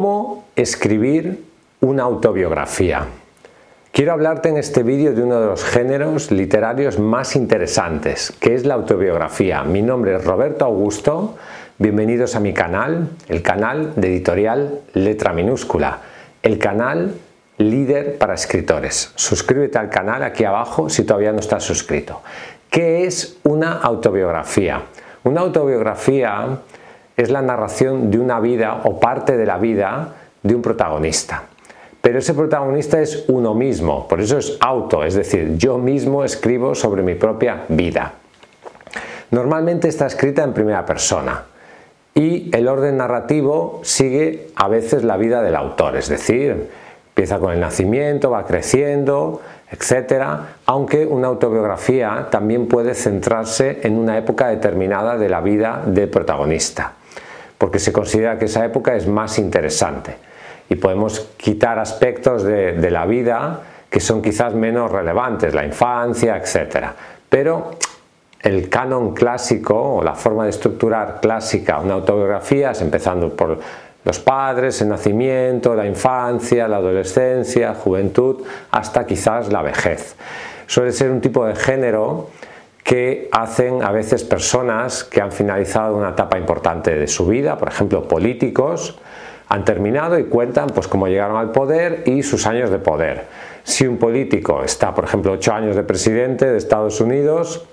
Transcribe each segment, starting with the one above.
¿Cómo escribir una autobiografía? Quiero hablarte en este vídeo de uno de los géneros literarios más interesantes, que es la autobiografía. Mi nombre es Roberto Augusto, bienvenidos a mi canal, el canal de editorial Letra Minúscula, el canal líder para escritores. Suscríbete al canal aquí abajo si todavía no estás suscrito. ¿Qué es una autobiografía? Una autobiografía es la narración de una vida o parte de la vida de un protagonista pero ese protagonista es uno mismo, por eso es auto, es decir, yo mismo escribo sobre mi propia vida. Normalmente está escrita en primera persona y el orden narrativo sigue a veces la vida del autor, es decir, empieza con el nacimiento, va creciendo, etc. Aunque una autobiografía también puede centrarse en una época determinada de la vida del protagonista, porque se considera que esa época es más interesante y podemos quitar aspectos de, la vida que son quizás menos relevantes, la infancia, etc. Pero el canon clásico o la forma de estructurar clásica una autobiografía es empezando por los padres, el nacimiento, la infancia, la adolescencia, juventud, hasta quizás la vejez. Suele ser un tipo de género que hacen a veces personas que han finalizado una etapa importante de su vida, por ejemplo políticos, han terminado y cuentan pues cómo llegaron al poder y sus años de poder. Si un político está, por ejemplo, ocho años de presidente de Estados Unidos,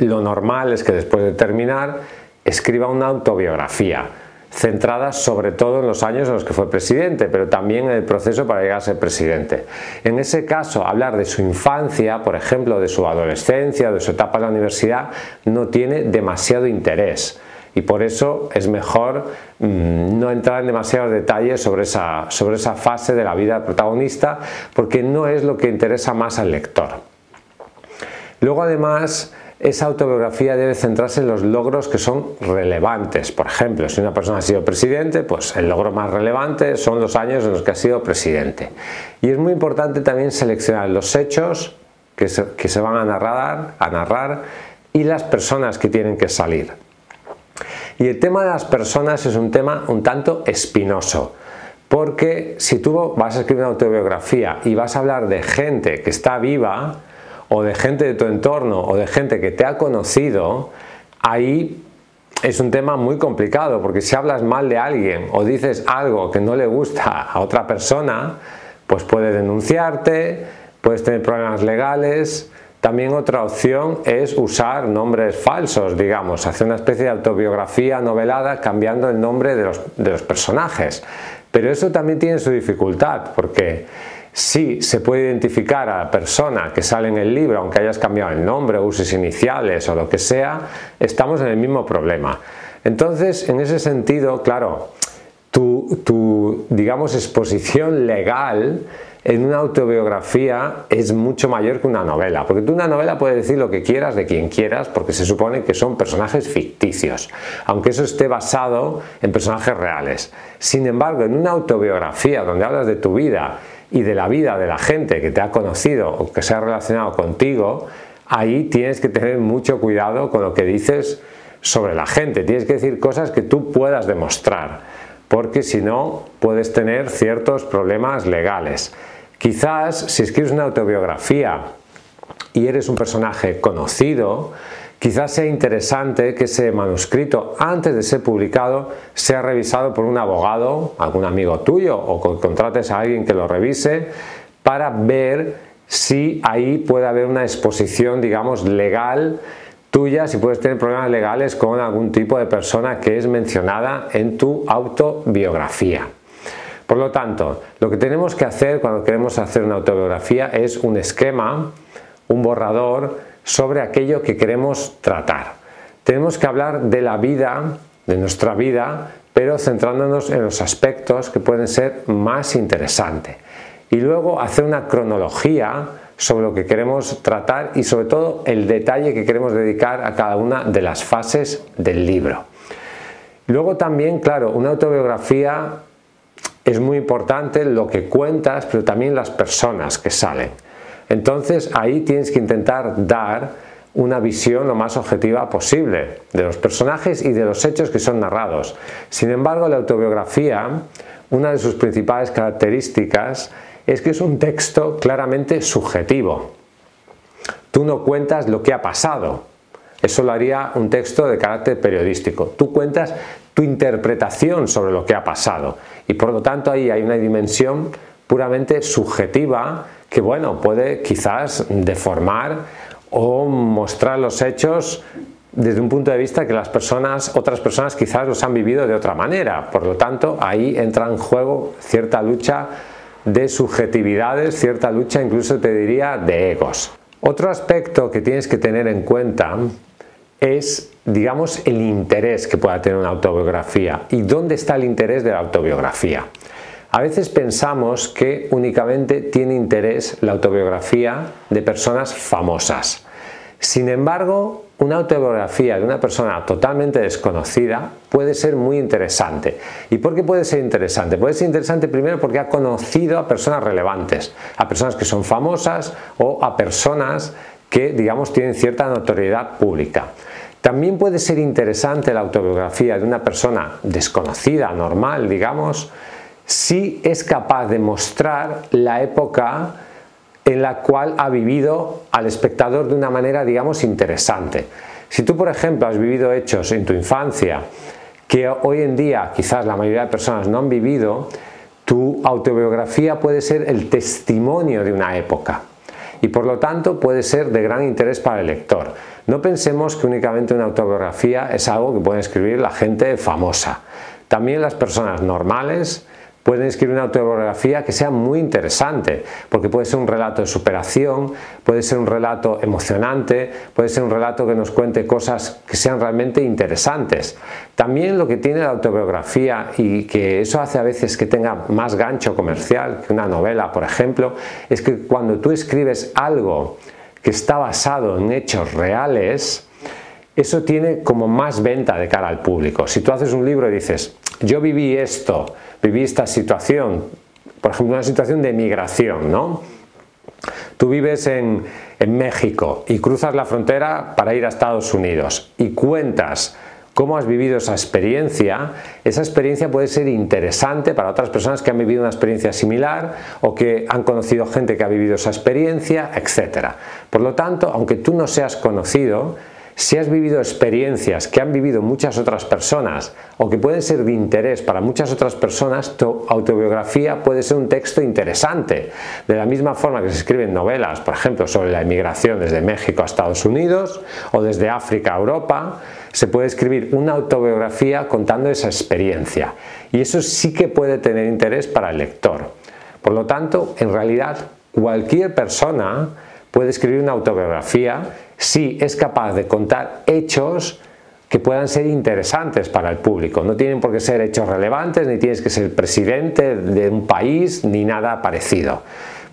lo normal es que después de terminar escriba una autobiografía centrada sobre todo en los años en los que fue presidente, pero también en el proceso para llegar a ser presidente. En ese caso, hablar de su infancia, por ejemplo, de su adolescencia, de su etapa en la universidad, no tiene demasiado interés y por eso es mejor mm, no entrar en demasiados detalles sobre esa, sobre esa fase de la vida del protagonista porque no es lo que interesa más al lector. Luego además esa autobiografía debe centrarse en los logros que son relevantes. Por ejemplo, si una persona ha sido presidente, pues el logro más relevante son los años en los que ha sido presidente. Y es muy importante también seleccionar los hechos que se, van a narrar, a narrar y las personas que tienen que salir. Y el tema de las personas es un tema un tanto espinoso. Porque si tú vas a escribir una autobiografía y vas a hablar de gente que está viva, o de gente de tu entorno, o de gente que te ha conocido, ahí es un tema muy complicado, porque si hablas mal de alguien o dices algo que no le gusta a otra persona, pues puede denunciarte, puedes tener problemas legales, también otra opción es usar nombres falsos, digamos, hacer una especie de autobiografía novelada cambiando el nombre de los, personajes. Pero eso también tiene su dificultad, porque si se puede identificar a la persona que sale en el libro, aunque hayas cambiado el nombre, uses iniciales o lo que sea, estamos en el mismo problema. Entonces, en ese sentido, claro, tu, tu digamos, exposición legal en una autobiografía es mucho mayor que una novela, porque tú una novela puedes decir lo que quieras de quien quieras, porque se supone que son personajes ficticios, aunque eso esté basado en personajes reales. Sin embargo, en una autobiografía donde hablas de tu vida y de la vida de la gente que te ha conocido o que se ha relacionado contigo, ahí tienes que tener mucho cuidado con lo que dices sobre la gente, tienes que decir cosas que tú puedas demostrar, porque si no puedes tener ciertos problemas legales. Quizás si escribes una autobiografía y eres un personaje conocido, quizás sea interesante que ese manuscrito, antes de ser publicado, sea revisado por un abogado, algún amigo tuyo, o que contrates a alguien que lo revise, para ver si ahí puede haber una exposición, digamos, legal tuya, si puedes tener problemas legales con algún tipo de persona que es mencionada en tu autobiografía. Por lo tanto, lo que tenemos que hacer cuando queremos hacer una autobiografía es un esquema, un borrador sobre aquello que queremos tratar. Tenemos que hablar de la vida, de nuestra vida, pero centrándonos en los aspectos que pueden ser más interesantes. Y luego hacer una cronología sobre lo que queremos tratar y sobre todo el detalle que queremos dedicar a cada una de las fases del libro. Luego también, claro, una autobiografía es muy importante lo que cuentas, pero también las personas que salen. Entonces ahí tienes que intentar dar una visión lo más objetiva posible de los personajes y de los hechos que son narrados. Sin embargo, la autobiografía, una de sus principales características es que es un texto claramente subjetivo. Tú no cuentas lo que ha pasado. Eso lo haría un texto de carácter periodístico. Tú cuentas tu interpretación sobre lo que ha pasado. Y por lo tanto ahí hay una dimensión puramente subjetiva que bueno, puede quizás deformar o mostrar los hechos desde un punto de vista que las personas, otras personas quizás los han vivido de otra manera. Por lo tanto, ahí entra en juego cierta lucha de subjetividades, cierta lucha incluso te diría de egos. Otro aspecto que tienes que tener en cuenta es, digamos, el interés que pueda tener una autobiografía. ¿Y dónde está el interés de la autobiografía? A veces pensamos que únicamente tiene interés la autobiografía de personas famosas. Sin embargo, una autobiografía de una persona totalmente desconocida puede ser muy interesante. ¿Y por qué puede ser interesante? Puede ser interesante primero porque ha conocido a personas relevantes, a personas que son famosas o a personas que, digamos, tienen cierta notoriedad pública. También puede ser interesante la autobiografía de una persona desconocida, normal, digamos, si es capaz de mostrar la época en la cual ha vivido al espectador de una manera, digamos, interesante. Si tú, por ejemplo, has vivido hechos en tu infancia que hoy en día quizás la mayoría de personas no han vivido, tu autobiografía puede ser el testimonio de una época y por lo tanto puede ser de gran interés para el lector. No pensemos que únicamente una autobiografía es algo que puede escribir la gente famosa. También las personas normales, Pueden escribir una autobiografía que sea muy interesante, porque puede ser un relato de superación, puede ser un relato emocionante, puede ser un relato que nos cuente cosas que sean realmente interesantes. También lo que tiene la autobiografía y que eso hace a veces que tenga más gancho comercial que una novela, por ejemplo, es que cuando tú escribes algo que está basado en hechos reales, eso tiene como más venta de cara al público. Si tú haces un libro y dices, yo viví esto, viví esta situación, por ejemplo, una situación de migración, ¿no? Tú vives en, México y cruzas la frontera para ir a Estados Unidos y cuentas cómo has vivido esa experiencia, esa experiencia puede ser interesante para otras personas que han vivido una experiencia similar o que han conocido gente que ha vivido esa experiencia, etc. Por lo tanto, aunque tú no seas conocido, si has vivido experiencias que han vivido muchas otras personas o que pueden ser de interés para muchas otras personas, tu autobiografía puede ser un texto interesante. De la misma forma que se escriben novelas, por ejemplo, sobre la emigración desde México a Estados Unidos o desde África a Europa, se puede escribir una autobiografía contando esa experiencia. Y eso sí que puede tener interés para el lector. Por lo tanto, en realidad, cualquier persona puede escribir una autobiografía si es capaz de contar hechos que puedan ser interesantes para el público. No tienen por qué ser hechos relevantes, ni tienes que ser presidente de un país, ni nada parecido.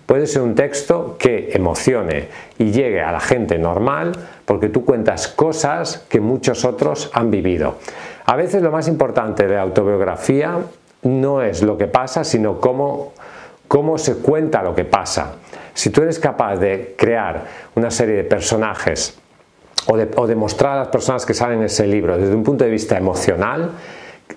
Puede ser un texto que emocione y llegue a la gente normal porque tú cuentas cosas que muchos otros han vivido. A veces lo más importante de la autobiografía no es lo que pasa, sino cómo, cómo se cuenta lo que pasa. Si tú eres capaz de crear una serie de personajes o de, mostrar a las personas que salen en ese libro desde un punto de vista emocional,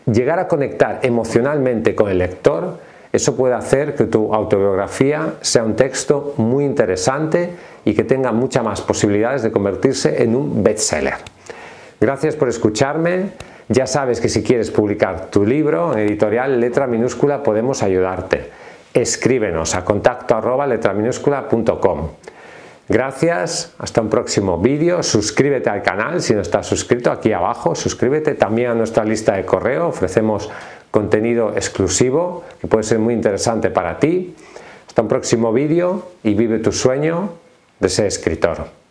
llegar a conectar emocionalmente con el lector, eso puede hacer que tu autobiografía sea un texto muy interesante y que tenga muchas más posibilidades de convertirse en un bestseller. Gracias por escucharme. Ya sabes que si quieres publicar tu libro en editorial letra minúscula podemos ayudarte escríbenos a contacto arroba Gracias, hasta un próximo vídeo. Suscríbete al canal si no estás suscrito aquí abajo. Suscríbete también a nuestra lista de correo. Ofrecemos contenido exclusivo que puede ser muy interesante para ti. Hasta un próximo vídeo y vive tu sueño de ese escritor.